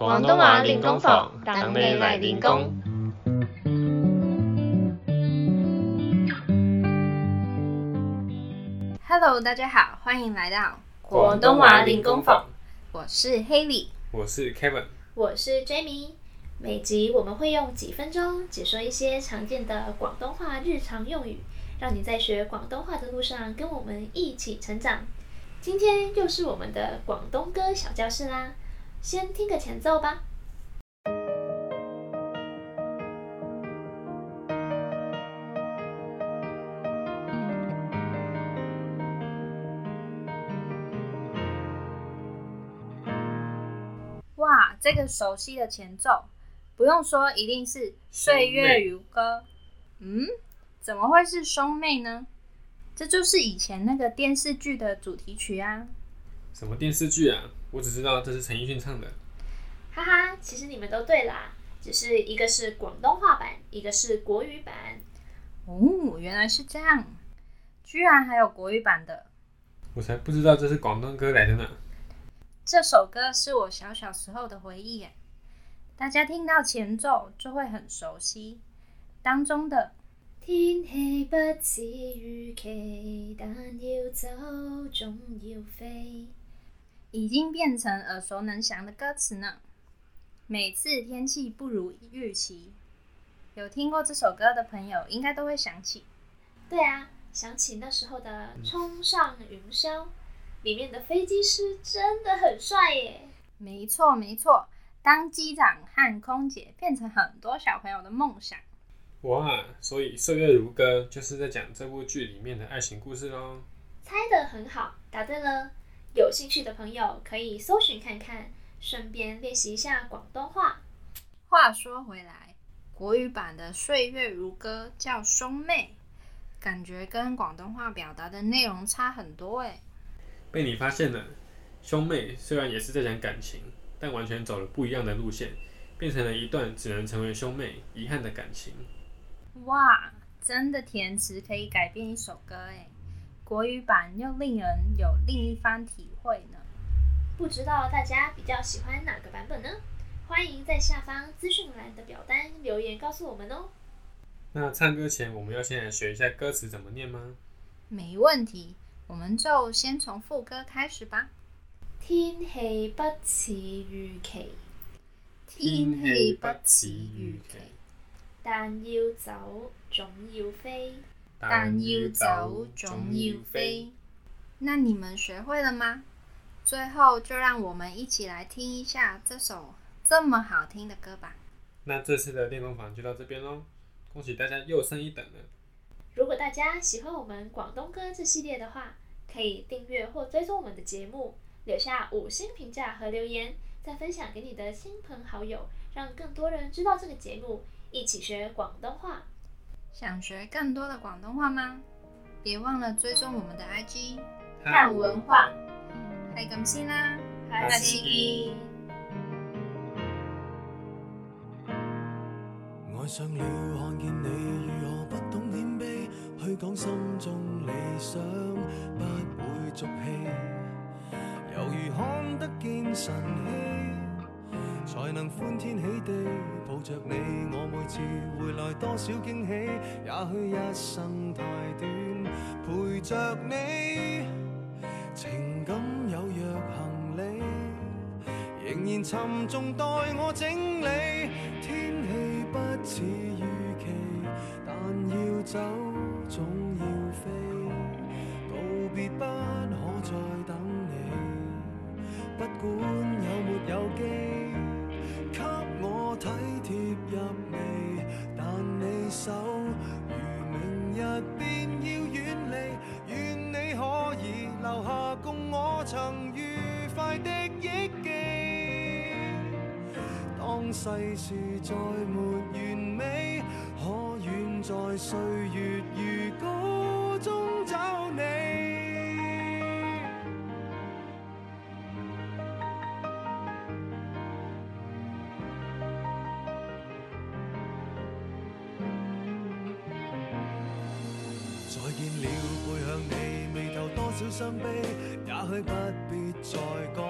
广东话练功房，等你来练功。Hello，大家好，欢迎来到广东话练功房。我是 Haley，我是 Kevin，我是 j a m i e 每集我们会用几分钟解说一些常见的广东话日常用语，让你在学广东话的路上跟我们一起成长。今天又是我们的广东歌小教室啦。先听个前奏吧。哇，这个熟悉的前奏，不用说，一定是《岁月如歌》。嗯？怎么会是兄妹呢？这就是以前那个电视剧的主题曲啊。什么电视剧啊？我只知道这是陈奕迅唱的，哈哈，其实你们都对啦，只是一个是广东话版，一个是国语版。哦，原来是这样，居然还有国语版的，我才不知道这是广东歌来的呢。这首歌是我小小时候的回忆，大家听到前奏就会很熟悉，当中的天气不似预期，但要走总要飞。已经变成耳熟能详的歌词呢。每次天气不如预期，有听过这首歌的朋友，应该都会想起。对啊，想起那时候的《冲上云霄》，里面的飞机师真的很帅耶。没错没错，当机长和空姐变成很多小朋友的梦想。哇，所以《岁月如歌》就是在讲这部剧里面的爱情故事喽。猜的很好，答对了。有兴趣的朋友可以搜寻看看，顺便练习一下广东话。话说回来，国语版的《岁月如歌》叫兄妹，感觉跟广东话表达的内容差很多哎。被你发现了，兄妹虽然也是在讲感情，但完全走了不一样的路线，变成了一段只能成为兄妹遗憾的感情。哇，真的，填词可以改变一首歌哎。国语版又令人有另一番体会呢，不知道大家比较喜欢哪个版本呢？欢迎在下方资讯栏的表单留言告诉我们哦。那唱歌前我们要先来学一下歌词怎么念吗？没问题，我们就先从副歌开始吧。天气不似预期，天气不似预期，但要走总要飞。但要走，总要飞。那你们学会了吗？最后，就让我们一起来听一下这首这么好听的歌吧。那这次的练功房就到这边喽。恭喜大家又升一等了。如果大家喜欢我们广东歌这系列的话，可以订阅或追踪我们的节目，留下五星评价和留言，再分享给你的亲朋好友，让更多人知道这个节目，一起学广东话。想学更多的广东话吗？别忘了追踪我们的 IG 汉文化，系咁先啦，下次见。爱上了，看见你如何不懂谦卑，去讲心中理想不会俗气，犹如看得见神气。才能欢天喜地抱着你，我每次回来多少惊喜，也许一生太短，陪着你，情感有若行李，仍然沉重待我整理。天气不似预期，但要走。世事再没完美，可远在岁月如歌中找你。再见了，背向你，眉头多少伤悲，也许不必再讲。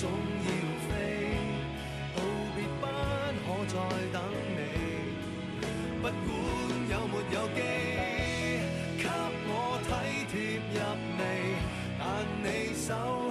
总要飞，道别不可再等你。不管有没有机，给我体贴入微，但你手。